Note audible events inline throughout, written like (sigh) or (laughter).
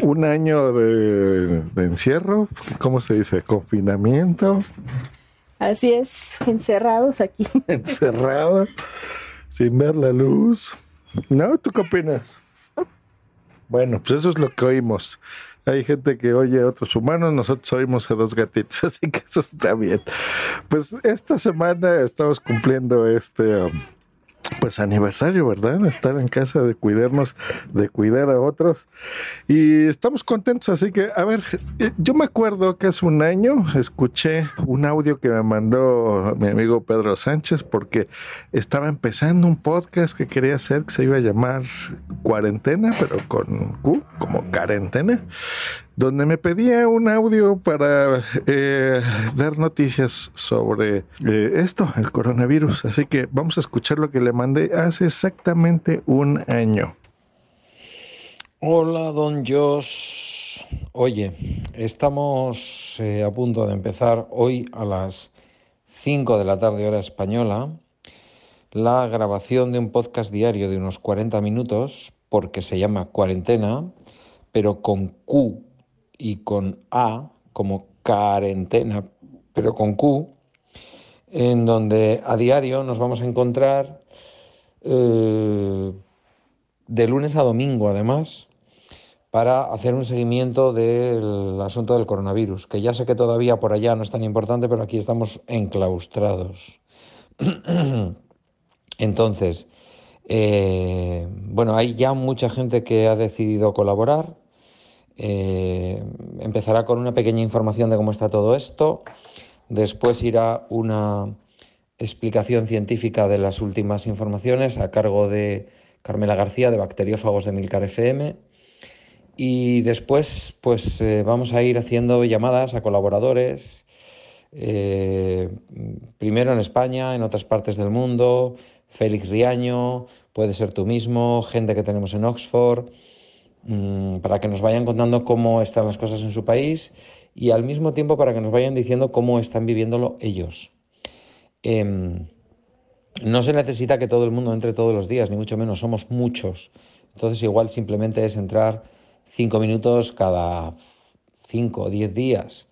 un año de, encierro, ¿cómo se dice? Confinamiento. Así es, encerrados aquí. (laughs) Encerrados, sin ver la luz. ¿No? ¿Tú qué opinas? Bueno, pues eso es lo que oímos. Hay gente que oye a otros humanos, nosotros oímos a dos gatitos, (laughs) así que eso está bien. Pues esta semana estamos cumpliendo este... Um, pues aniversario, ¿verdad? Estar en casa, de cuidarnos, de cuidar a otros. Y estamos contentos, así que, a ver, eh, yo me acuerdo que hace un año escuché un audio que me mandó mi amigo Pedro Sánchez porque estaba empezando un podcast que quería hacer que se iba a llamar Cuarentena, pero con Q, como cuarentena donde me pedía un audio para eh, dar noticias sobre eh, esto, el coronavirus. Así que vamos a escuchar lo que le mandé hace exactamente un año. Hola, don Josh. Oye, estamos eh, a punto de empezar hoy a las 5 de la tarde hora española la grabación de un podcast diario de unos 40 minutos porque se llama Cuarentena, pero con Q y con A como cuarentena, pero con Q, en donde a diario nos vamos a encontrar eh, de lunes a domingo, además, para hacer un seguimiento del asunto del coronavirus, que ya sé que todavía por allá no es tan importante, pero aquí estamos enclaustrados. (clears throat) Entonces, eh, bueno, hay ya mucha gente que ha decidido colaborar. Eh, empezará con una pequeña información de cómo está todo esto, después irá una explicación científica de las últimas informaciones a cargo de Carmela García de Bacteriófagos de Milcar FM y después pues eh, vamos a ir haciendo llamadas a colaboradores, eh, primero en España, en otras partes del mundo, Félix Riaño, puede ser tú mismo, gente que tenemos en Oxford. Mm, para que nos vayan contando cómo están las cosas en su país y al mismo tiempo para que nos vayan diciendo cómo están viviéndolo ellos. Em, no se necesita que todo el mundo entre todos los días, ni mucho menos, somos muchos. Entonces igual simplemente es entrar cinco minutos cada cinco o diez días.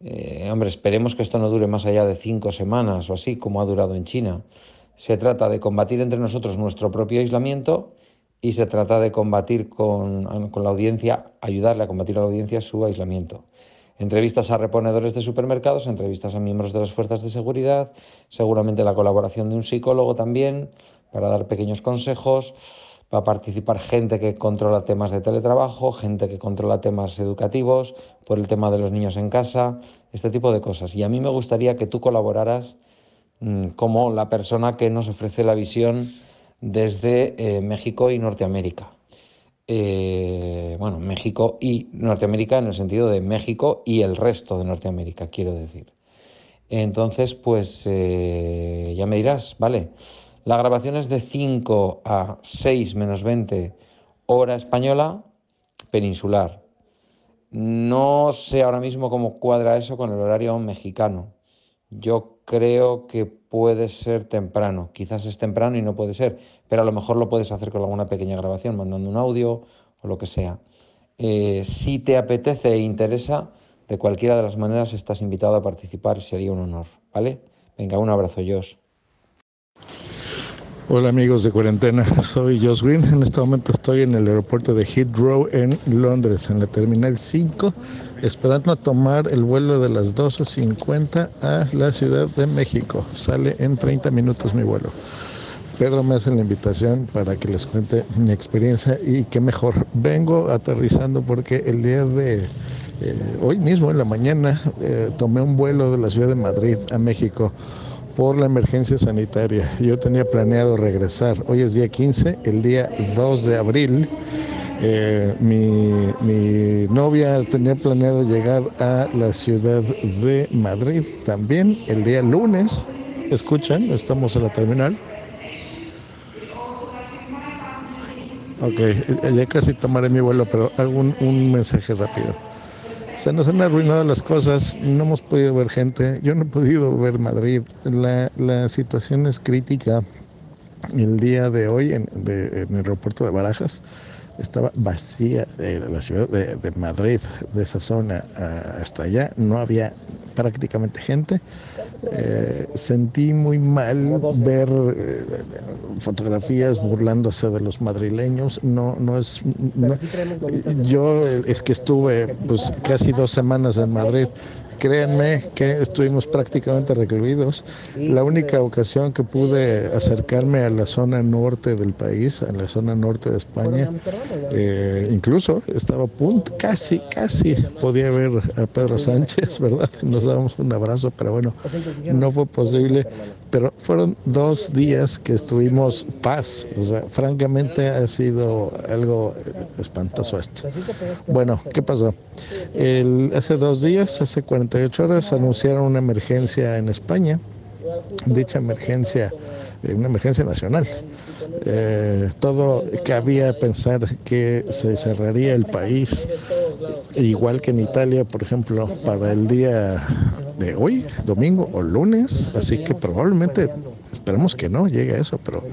Eh, hombre, esperemos que esto no dure más allá de cinco semanas o así, como ha durado en China. Se trata de combatir entre nosotros nuestro propio aislamiento y se trata de combatir con, la audiencia, ayudarle a combatir a la audiencia su aislamiento. Entrevistas a reponedores de supermercados, entrevistas a miembros de las fuerzas de seguridad, seguramente la colaboración de un psicólogo también para dar pequeños consejos. Va a participar gente que controla temas de teletrabajo, gente que controla temas educativos, por el tema de los niños en casa, este tipo de cosas. Y a mí me gustaría que tú colaboraras mm, como la persona que nos ofrece la visión desde eh, México y Norteamérica. Eh, bueno, México y Norteamérica en el sentido de México y el resto de Norteamérica, quiero decir. Entonces, pues eh, ya me dirás, ¿vale? La grabación es de 5 a 6 menos 20 hora española peninsular. No sé ahora mismo cómo cuadra eso con el horario mexicano. Yo creo que puede ser temprano. Quizás es temprano y no puede ser, pero a lo mejor lo puedes hacer con alguna pequeña grabación, mandando un audio o lo que sea. Eh, si te apetece e interesa, de cualquiera de las maneras estás invitado a participar, sería un honor, ¿vale? Venga, un abrazo, Josh. Hola amigos de cuarentena, (laughs) soy Josh Green. En este momento estoy en el aeropuerto de Heathrow en Londres, en la terminal 5 esperando a tomar el vuelo de las 12.50 a la Ciudad de México. Sale en 30 minutos mi vuelo. Pedro me hace la invitación para que les cuente mi experiencia y qué mejor. Vengo aterrizando porque el día de eh, hoy mismo, en la mañana, eh, tomé un vuelo de la ciudad de Madrid a México por la emergencia sanitaria. Yo tenía planeado regresar. Hoy es día 15, el día 2 de abril eh, mi, novia tenía planeado llegar a la ciudad de Madrid también el día lunes. Escuchan, estamos en la terminal. Ok, ya casi tomaré mi vuelo, pero hago un, mensaje rápido. Se nos han arruinado las cosas, no hemos podido ver gente, yo no he podido ver Madrid. La, la situación es crítica el día de hoy en, el aeropuerto de Barajas estaba vacía la ciudad de, de, Madrid, de esa zona hasta allá, no había prácticamente gente. Eh, sentí muy mal ver eh, fotografías burlándose de los madrileños. No, no es. yo es que estuve pues casi dos semanas en Madrid créanme que estuvimos prácticamente recluidos. La única ocasión que pude acercarme a la zona norte del país, a la zona norte de España, eh, incluso estaba a punto, casi, casi podía ver a Pedro Sánchez, (laughs) ¿verdad? Nos dábamos un abrazo, pero bueno, no fue posible. Pero fueron dos días que estuvimos paz. O sea, francamente ha sido algo espantoso esto. Bueno, ¿qué pasó? El, hace dos días, hace 40 horas anunciaron una emergencia en España. Dicha emergencia, eh, una emergencia nacional. Eh, todo cabía pensar que se cerraría el país, igual que en Italia, por ejemplo, para el día de hoy, domingo o lunes, así que probablemente esperemos que no llegue eso, pero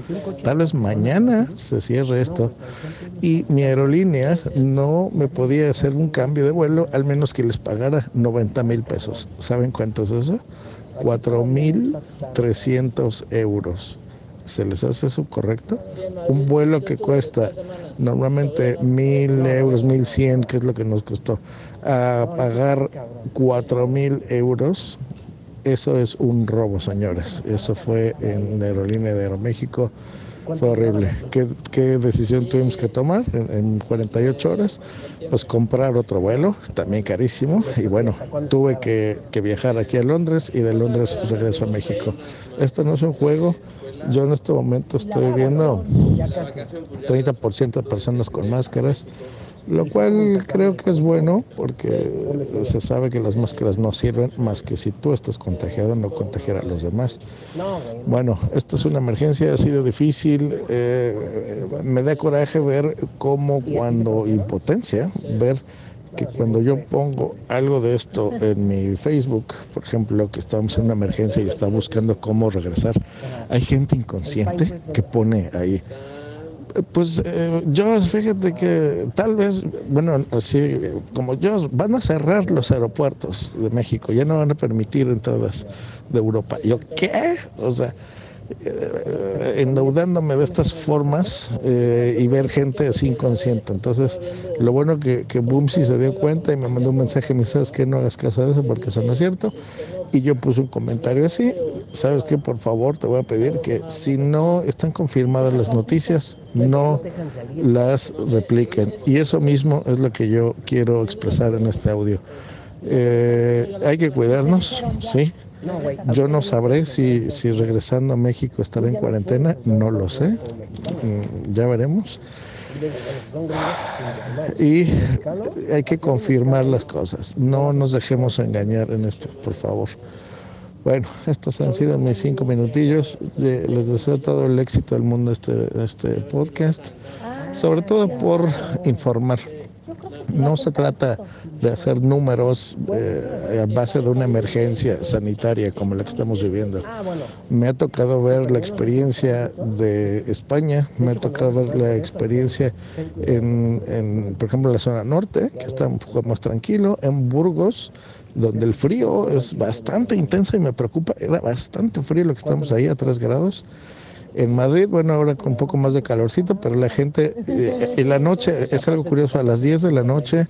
tal vez mañana se cierre esto y mi aerolínea no me podía hacer un cambio de vuelo al menos que les pagara 90 mil pesos. ¿Saben cuánto es eso? 4 mil 300 euros. ¿Se les hace eso correcto? Un vuelo que cuesta normalmente mil euros, mil cien, que es lo que nos costó, a pagar cuatro mil euros eso es un robo, señores. Eso fue en aerolínea de Aeroméxico. Fue horrible. ¿Qué, decisión tuvimos que tomar en, 48 horas? Pues comprar otro vuelo, también carísimo. Y bueno, tuve que, que viajar aquí a Londres y de Londres regreso a México. Esto no es un juego. Yo en este momento estoy viendo 30% de personas con máscaras lo cual creo que es bueno porque se sabe que las máscaras no sirven más que si tú estás contagiado no contagiar a los demás. Bueno, esto es una emergencia, ha sido difícil, eh, me da coraje ver cómo cuando impotencia, ver que cuando yo pongo algo de esto en mi Facebook, por ejemplo, que estamos en una emergencia y está buscando cómo regresar, hay gente inconsciente que pone ahí pues eh, fíjate que tal vez, bueno, así como yo, van a cerrar los aeropuertos de México, ya no van a permitir entradas de Europa. ¿Yo qué? O sea, endeudándome de estas formas eh, y ver gente así inconsciente. Entonces, lo bueno que, que Boomsy se dio cuenta y me mandó un mensaje, me sabes que no hagas caso de eso porque eso no es cierto. Y yo puse un comentario así, sabes que por favor te voy a pedir que si no están confirmadas las noticias, no las repliquen. Y eso mismo es lo que yo quiero expresar en este audio. Eh, hay que cuidarnos, sí, yo no sabré si, si regresando a México estaré en cuarentena, no lo sé, mm, ya veremos. Y hay que confirmar las cosas, no nos dejemos engañar en esto, por favor. Bueno, estos han sido mis cinco minutillos. Les deseo todo el éxito del mundo este, este podcast, sobre todo por informar. No se trata de hacer números eh, a base de una emergencia sanitaria como la que estamos viviendo. Me ha tocado ver la experiencia de España, me ha tocado ver la experiencia en, por ejemplo, en la zona norte, que está un poco más tranquilo, en Burgos, donde el frío es bastante intenso y me preocupa, era bastante frío lo que estamos ahí a 3 grados. En Madrid, bueno, ahora con un poco más de calorcito, pero la gente, eh, en la noche, es algo curioso, a las 10 de la noche,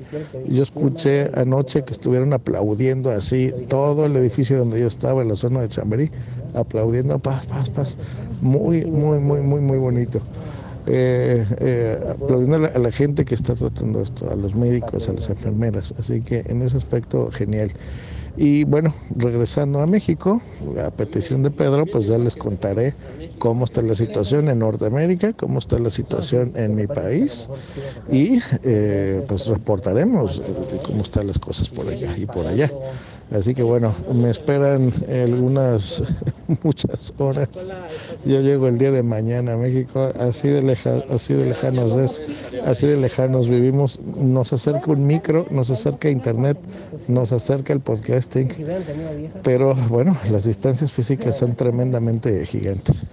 yo escuché anoche que estuvieron aplaudiendo así, todo el edificio donde yo estaba, en la zona de Chamberí, aplaudiendo, paz, paz, paz, muy, muy, muy, muy, muy bonito. Eh, eh, aplaudiendo a la, gente que está tratando esto, a los médicos, a las enfermeras. Así que en ese aspecto, genial. Y bueno, regresando a México, a petición de Pedro, pues ya les contaré cómo está la situación en Norteamérica, cómo está la situación en mi país y eh, pues reportaremos cómo están las cosas por allá y por allá. Así que bueno, me esperan algunas, (laughs) muchas horas. Yo llego el día de mañana a México, así de, leja, así de lejanos es, así de lejanos vivimos. Nos acerca un micro, nos acerca internet, nos acerca el podcasting, pero bueno, las distancias físicas son tremendamente gigantes.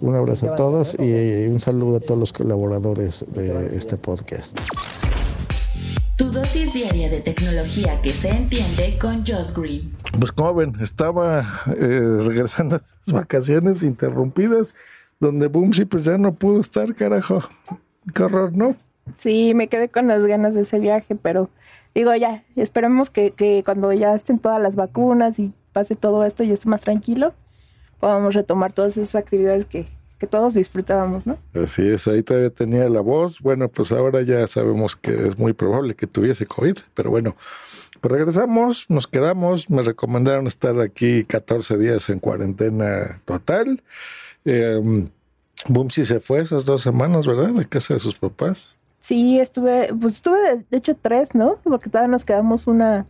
Un abrazo a todos y un saludo a todos los colaboradores de este podcast. Tu dosis diaria de tecnología que se entiende con Josh Green. Pues como ven, estaba eh, regresando a las vacaciones interrumpidas, donde Boomsy pues ya no pudo estar, carajo. Qué horror, ¿no? Sí, me quedé con las ganas de ese viaje, pero digo ya, esperemos que, que cuando ya estén todas las vacunas y pase todo esto y esté más tranquilo, podamos retomar todas esas actividades que, que todos disfrutábamos, ¿no? Así es, ahí todavía tenía la voz. Bueno, pues ahora ya sabemos que es muy probable que tuviese COVID, pero bueno, pues regresamos, nos quedamos. Me recomendaron estar aquí 14 días en cuarentena total. Eh, Bumsy se fue esas dos semanas, ¿verdad? De casa de sus papás. Sí, estuve, pues estuve de, de hecho tres, ¿no? Porque todavía nos quedamos una,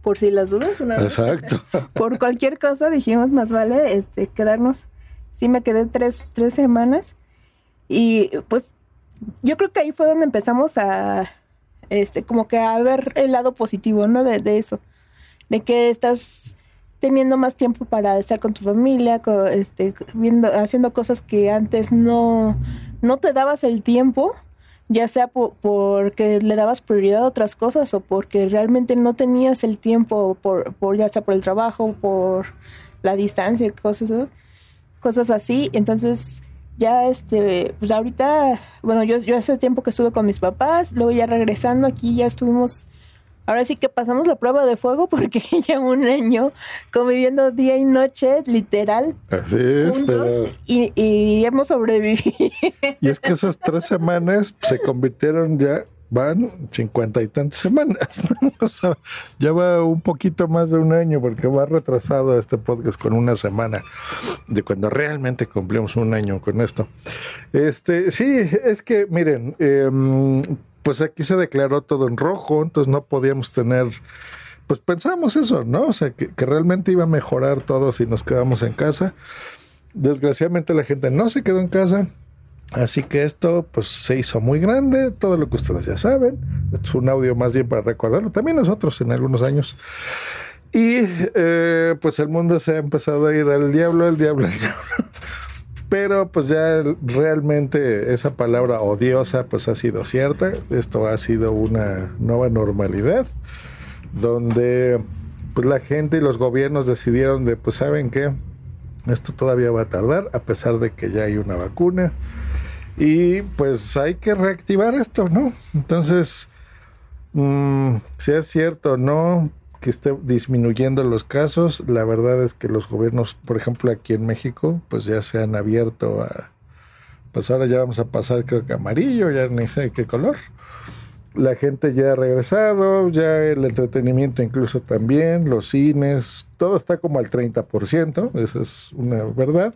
por si las dudas, una Exacto. (laughs) por cualquier cosa dijimos más vale este quedarnos sí me quedé tres, tres semanas y pues yo creo que ahí fue donde empezamos a este como que a ver el lado positivo no de, de eso de que estás teniendo más tiempo para estar con tu familia este viendo haciendo cosas que antes no no te dabas el tiempo ya sea po- porque le dabas prioridad a otras cosas o porque realmente no tenías el tiempo por, por ya sea por el trabajo, por la distancia, cosas, cosas así. Entonces, ya este, pues ahorita, bueno, yo, yo hace tiempo que estuve con mis papás, luego ya regresando aquí ya estuvimos, ahora sí que pasamos la prueba de fuego porque (laughs) ya un año conviviendo día y noche, literal, Así es, juntos, pero... y, y hemos sobrevivido. Y es que esas tres semanas se convirtieron ya, van cincuenta y tantas semanas. (laughs) O sea, ya va un poquito más de un año porque va retrasado este podcast con una semana de cuando realmente cumplimos un año con esto. Este, sí, es que miren, em, pues aquí se declaró todo en rojo, entonces no podíamos tener pues pensamos eso, ¿no? O sea, que, que realmente iba a mejorar todo si nos quedamos en casa. Desgraciadamente la gente no se quedó en casa, así que esto pues se hizo muy grande, todo lo que ustedes ya saben. Es un audio más bien para recordarlo, también nosotros en algunos años. Y eh, pues el mundo se ha empezado a ir al diablo, al diablo, al (laughs) diablo. Pero pues ya realmente esa palabra odiosa pues ha sido cierta. Esto ha sido una nueva normalidad donde pues la gente y los gobiernos decidieron de pues saben qué, esto todavía va a tardar a pesar de que ya hay una vacuna y pues hay que reactivar esto, ¿no? Entonces, mm, si es cierto o no que esté disminuyendo los casos, la verdad es que los gobiernos, por ejemplo aquí en México, pues ya se han abierto a, pues ahora ya vamos a pasar creo que amarillo, ya ni sé qué color la gente ya ha regresado, ya el entretenimiento incluso también, los cines, todo está como al 30%, esa es una verdad.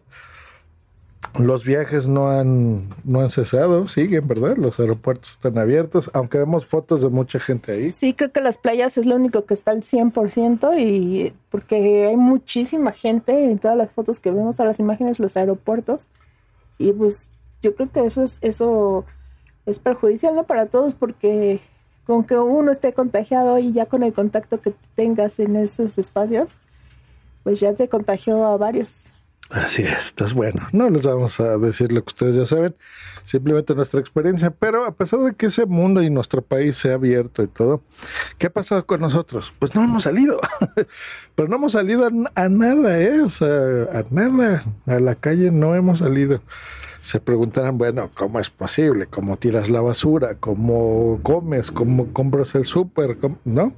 Los viajes no han, no han cesado, siguen, ¿verdad? Los aeropuertos están abiertos, aunque vemos fotos de mucha gente ahí. Sí, creo que las playas es lo único que está al 100% y porque hay muchísima gente en todas las fotos que vemos, todas las imágenes, los aeropuertos. Y pues yo creo que eso es, eso es perjudicial ¿no? para todos porque con que uno esté contagiado y ya con el contacto que tengas en esos espacios, pues ya te contagió a varios. Así es, entonces bueno, no les vamos a decir lo que ustedes ya saben, simplemente nuestra experiencia, pero a pesar de que ese mundo y nuestro país se ha abierto y todo, ¿qué ha pasado con nosotros? Pues no hemos salido, (laughs) pero no hemos salido a, a nada, ¿eh? O sea, a nada, a la calle no hemos salido. Se preguntarán, bueno, ¿cómo es posible? ¿Cómo tiras la basura? ¿Cómo comes? ¿Cómo compras el súper? ¿Cómo- ¿No?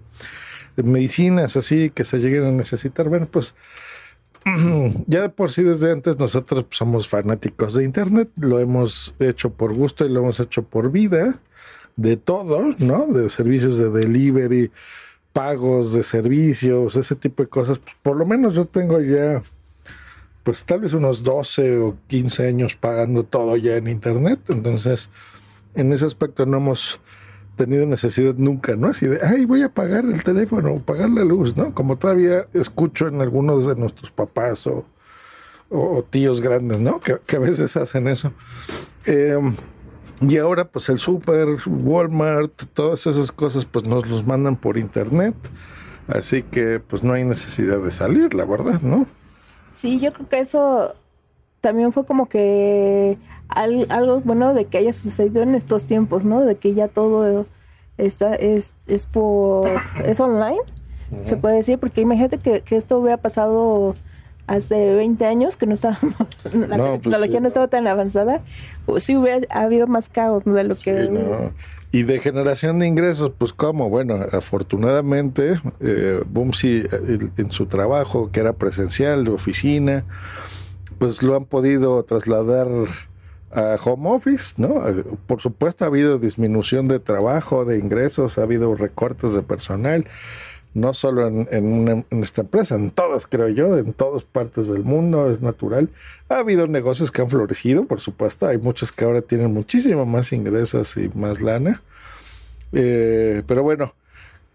Medicinas así que se lleguen a necesitar. Bueno, pues (clears throat) ya de por sí desde antes nosotros somos fanáticos de internet, lo hemos hecho por gusto y lo hemos hecho por vida, de todo, ¿no? De servicios de delivery, pagos de servicios, ese tipo de cosas. Por lo menos yo tengo ya, pues tal vez unos 12 o 15 años pagando todo ya en internet, entonces en ese aspecto no hemos tenido necesidad nunca, ¿no? Así de, ay, voy a pagar el teléfono pagar la luz, ¿no? Como todavía escucho en algunos de nuestros papás o, tíos grandes, ¿no? Que, a veces hacen eso. Eh, y ahora, pues el súper, Walmart, todas esas cosas, pues nos los mandan por internet. Así que, pues no hay necesidad de salir, la verdad, ¿no? Sí, yo creo que eso también fue como que algo bueno de que haya sucedido en estos tiempos, ¿no? De que ya todo está, es, es por, es online, se puede decir, porque imagínate que, que esto hubiera pasado hace 20 años que no estábamos, (laughs) la pues tecnología no estaba tan avanzada, pues sí hubiera habido más caos de lo que... Y de generación de ingresos, pues cómo, bueno, afortunadamente, eh, Bumsy en su trabajo, que era presencial, de oficina, pues lo han podido trasladar a home office, ¿no? Por supuesto ha habido disminución de trabajo, de ingresos, ha habido recortes de personal, no solo en, esta empresa, en todas, creo yo, en todas partes del mundo, es natural. Ha habido negocios que han florecido, por supuesto, hay muchos que ahora tienen muchísimo más ingresos y más lana. Eh, pero bueno,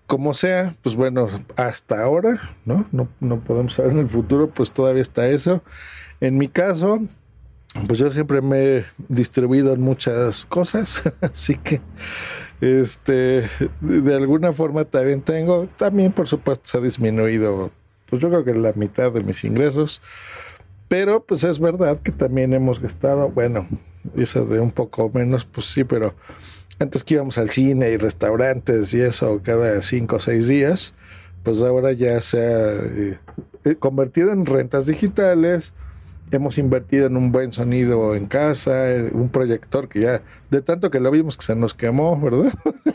como sea, pues bueno, hasta ahora, ¿no? ¿no? No podemos saber en el futuro, pues todavía está eso. En mi caso, pues yo siempre me he distribuido en muchas cosas, (laughs) así que este, de alguna forma también tengo, también por supuesto se ha disminuido, pues yo creo que la mitad de mis ingresos, pero pues es verdad que también hemos gastado, bueno, esas de un poco menos, pues sí, pero antes que íbamos al cine y restaurantes y eso cada cinco o seis días, pues ahora ya se ha eh, convertido en rentas digitales, hemos invertido en un buen sonido en casa, un proyector que ya, de tanto que lo vimos que se nos quemó, ¿verdad? (laughs)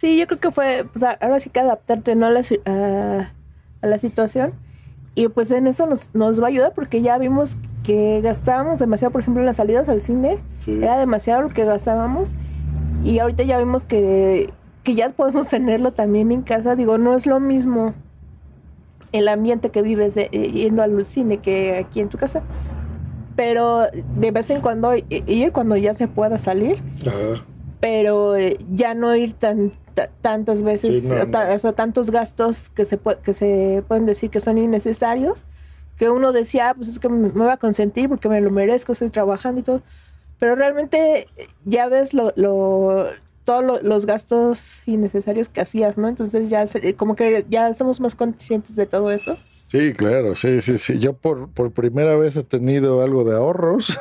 Sí, yo creo que fue, pues ahora sí que adaptarte ¿no? a, la, a, la situación. Y pues en eso nos, nos va a ayudar porque ya vimos que gastábamos demasiado, por ejemplo, en las salidas al cine, era demasiado lo que gastábamos. Y ahorita ya vimos que, que ya podemos (laughs) tenerlo también en casa. Digo, no es lo mismo el ambiente que vives eh, yendo al cine que aquí en tu casa. Pero de vez en cuando ir cuando ya se pueda salir. Pero eh, ya no ir tan tantas veces, o sea, tantos gastos que se, que se pueden decir que son innecesarios. Que uno decía, ah, pues es que me, voy a consentir porque me lo merezco, estoy trabajando y todo. Pero realmente ya ves lo, todos los gastos innecesarios que hacías, ¿no? Entonces ya como que ya estamos más conscientes de todo eso. Sí, claro, sí, sí, sí. Yo por, por primera vez he tenido algo de ahorros,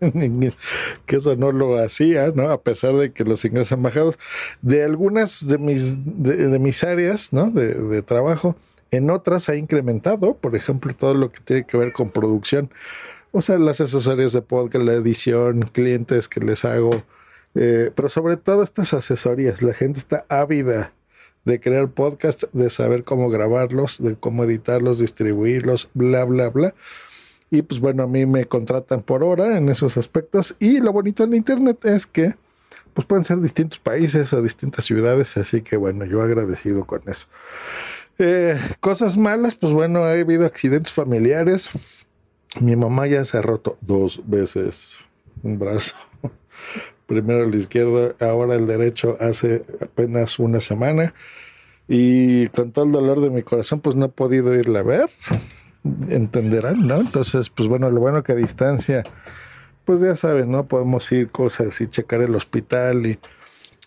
(laughs) que eso no lo hacía, ¿no? A pesar de que los ingresos han bajado. De algunas de mis, de, mis áreas, ¿no? De, de trabajo, en otras ha incrementado, por ejemplo, todo lo que tiene que ver con producción. O sea, las asesorías de podcast, la edición, clientes que les hago, eh, pero sobre todo estas asesorías, la gente está ávida de crear podcast, de saber cómo grabarlos, de cómo editarlos, distribuirlos, bla, bla, bla. Y pues bueno, a mí me contratan por hora en esos aspectos. Y lo bonito en Internet es que pues pueden ser distintos países o distintas ciudades, así que bueno, yo agradecido con eso. Eh, cosas malas, pues bueno, ha habido accidentes familiares. Mi mamá ya se ha roto dos veces un brazo primero el izquierdo, ahora el derecho hace apenas una semana. Y con todo el dolor de mi corazón, pues no he podido irla a ver. Entenderán, ¿no? Entonces, pues bueno, lo bueno que a distancia, pues ya saben, ¿no? Podemos ir cosas y checar el hospital y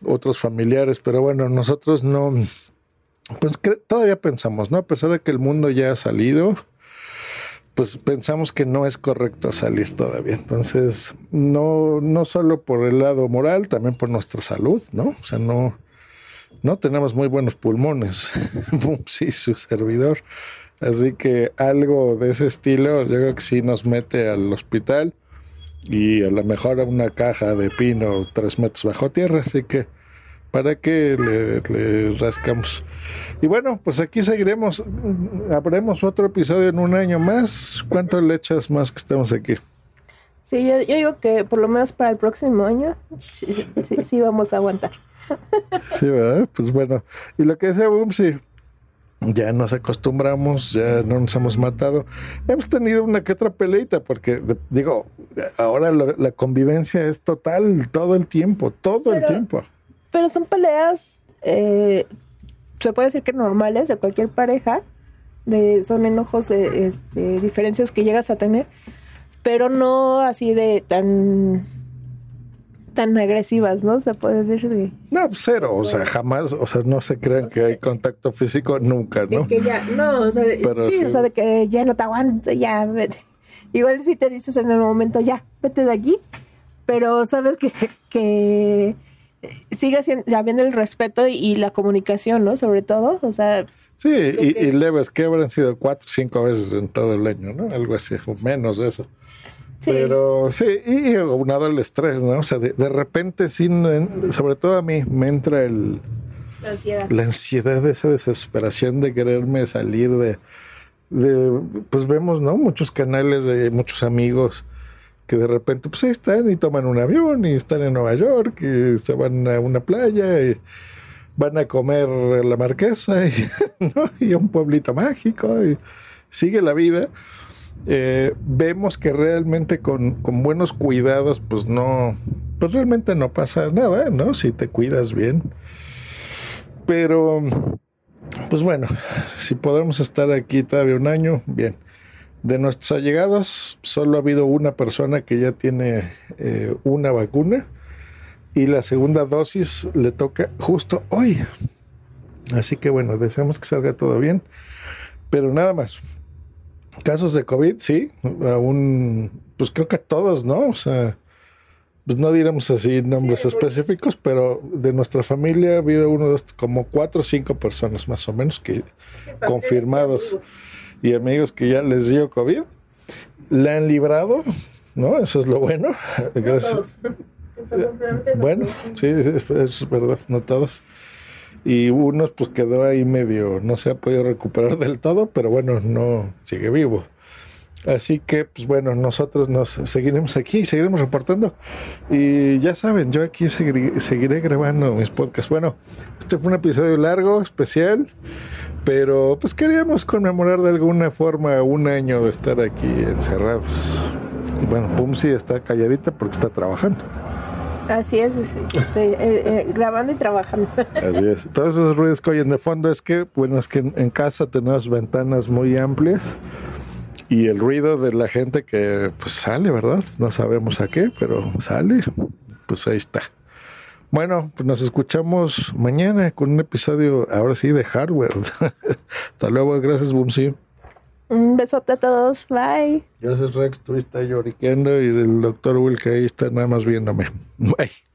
otros familiares, pero bueno, nosotros no, pues todavía pensamos, ¿no? A pesar de que el mundo ya ha salido, pues pensamos que no es correcto salir todavía. Entonces, no, no solo por el lado moral, también por nuestra salud, ¿no? O sea, no, no tenemos muy buenos pulmones. (laughs) sí, su servidor. Así que algo de ese estilo, yo creo que sí nos mete al hospital y a lo mejor a una caja de pino tres metros bajo tierra. Así que para que le, rascamos. Y bueno, pues aquí seguiremos. Habremos otro episodio en un año más. ¿Cuánto le echas más que estamos aquí? Sí, yo, digo que por lo menos para el próximo año sí, sí, vamos a aguantar. Sí, ¿verdad? Pues bueno. Y lo que Boom, sí, ya nos acostumbramos, ya no nos hemos matado. Hemos tenido una que otra peleita, porque digo, ahora la convivencia es total todo el tiempo, todo el tiempo. Pero son peleas, eh, se puede decir que normales de cualquier pareja. De, son enojos, de, este, diferencias que llegas a tener, pero no así de tan tan agresivas, ¿no? Se puede decir No, pues cero, o sea, jamás, o sea, no se crean que hay contacto físico nunca, ¿no? De que ya, no, o sea, sí, o sea, de que ya no te aguanto, ya, igual si te dices en el momento, ya, vete de aquí, pero sabes que, que sigue siendo, habiendo el respeto y, la comunicación, ¿no? Sobre todo, o sea... Sí, y, y, leves que habrán sido cuatro cinco veces en todo el año, ¿no? Algo así, o menos de eso. Pero sí, y aunado el estrés, ¿no? O sea, de, repente, sí, sobre todo a mí, me entra el... La ansiedad. La ansiedad, esa desesperación de quererme salir de, de... Pues vemos, ¿no? Muchos canales de muchos amigos que de repente, pues están y toman un avión y están en Nueva York y se van a una playa y van a comer la marquesa y, (laughs) un pueblito mágico y sigue la vida eh, vemos que realmente con, buenos cuidados, pues no, pues realmente no pasa nada, ¿no? Si te cuidas bien. Pero, pues bueno, si podemos estar aquí todavía un año, bien. De nuestros allegados, solo ha habido una persona que ya tiene eh, una vacuna y la segunda dosis le toca justo hoy. Así que bueno, deseamos que salga todo bien. Pero nada más, Casos de COVID, sí, aún, pues creo que todos, ¿no? O sea, pues no diremos así nombres específicos, pero de nuestra familia ha habido uno, dos, como cuatro o cinco personas más o menos que confirmados y amigos que ya les dio COVID, le han librado, ¿no? Eso es lo bueno. (laughs) Gracias. Bueno, sí, es verdad, no todos y unos pues quedó ahí medio, no se ha podido recuperar del todo, pero bueno, no sigue vivo. Así que, pues bueno, nosotros nos seguiremos aquí, seguiremos reportando. Y ya saben, yo aquí seguiré, grabando mis podcasts. Bueno, este fue un episodio largo, especial, pero pues queríamos conmemorar de alguna forma un año de estar aquí encerrados. Y bueno, Pumsi está calladita porque está trabajando. Así es, estoy eh, eh, grabando y trabajando. (laughs) Así es. Todos esos ruidos que oyen de fondo es que, bueno, es que en, casa tenemos ventanas muy amplias y el ruido de la gente que pues sale, ¿verdad? No sabemos a qué, pero sale, pues ahí está. Bueno, pues nos escuchamos mañana con un episodio, ahora sí, de hardware. (laughs) Hasta luego, gracias, Bumsy. Un besote a todos. Bye. Gracias, Rex. Tú estás lloriqueando y el doctor Will que ahí está nada más viéndome. (laughs) Bye.